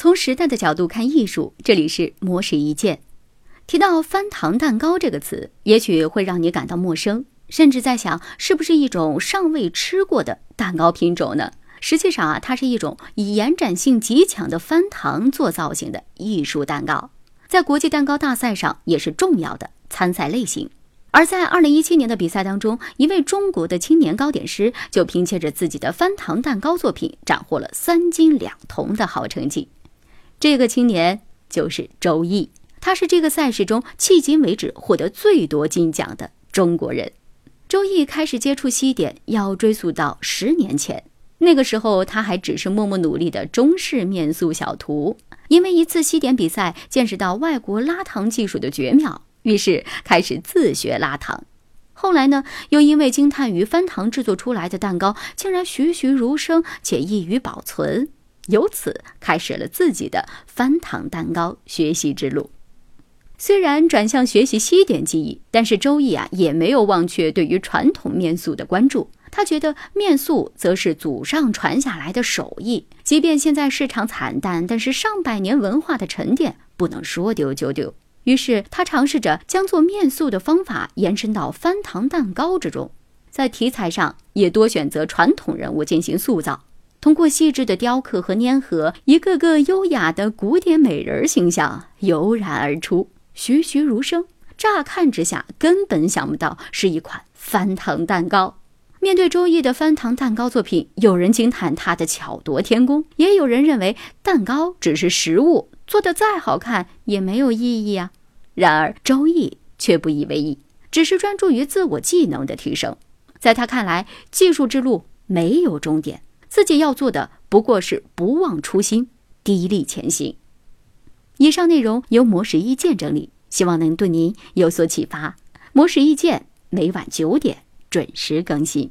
从时代的角度看艺术，这里是魔石一见。提到翻糖蛋糕这个词，也许会让你感到陌生，甚至在想是不是一种尚未吃过的蛋糕品种呢？实际上啊，它是一种以延展性极强的翻糖做造型的艺术蛋糕，在国际蛋糕大赛上也是重要的参赛类型。而在二零一七年的比赛当中，一位中国的青年糕点师就凭借着自己的翻糖蛋糕作品，斩获了三金两铜的好成绩。这个青年就是周毅。他是这个赛事中迄今为止获得最多金奖的中国人。周毅开始接触西点要追溯到十年前，那个时候他还只是默默努力的中式面塑小徒。因为一次西点比赛，见识到外国拉糖技术的绝妙，于是开始自学拉糖。后来呢，又因为惊叹于翻糖制作出来的蛋糕竟然栩栩如生且易于保存，由此开始了自己的翻糖蛋糕学习之路。虽然转向学习西点技艺，但是周易啊也没有忘却对于传统面塑的关注。他觉得面塑则是祖上传下来的手艺，即便现在市场惨淡，但是上百年文化的沉淀不能说丢就丢。于是他尝试着将做面塑的方法延伸到翻糖蛋糕之中，在题材上也多选择传统人物进行塑造，通过细致的雕刻和粘合，一个个优雅的古典美人形象油然而出。栩栩如生，乍看之下根本想不到是一款翻糖蛋糕。面对周易的翻糖蛋糕作品，有人惊叹他的巧夺天工，也有人认为蛋糕只是食物，做的再好看也没有意义啊。然而周易却不以为意，只是专注于自我技能的提升。在他看来，技术之路没有终点，自己要做的不过是不忘初心，砥砺前行。以上内容由魔石一见整理，希望能对您有所启发。魔石一见每晚九点准时更新。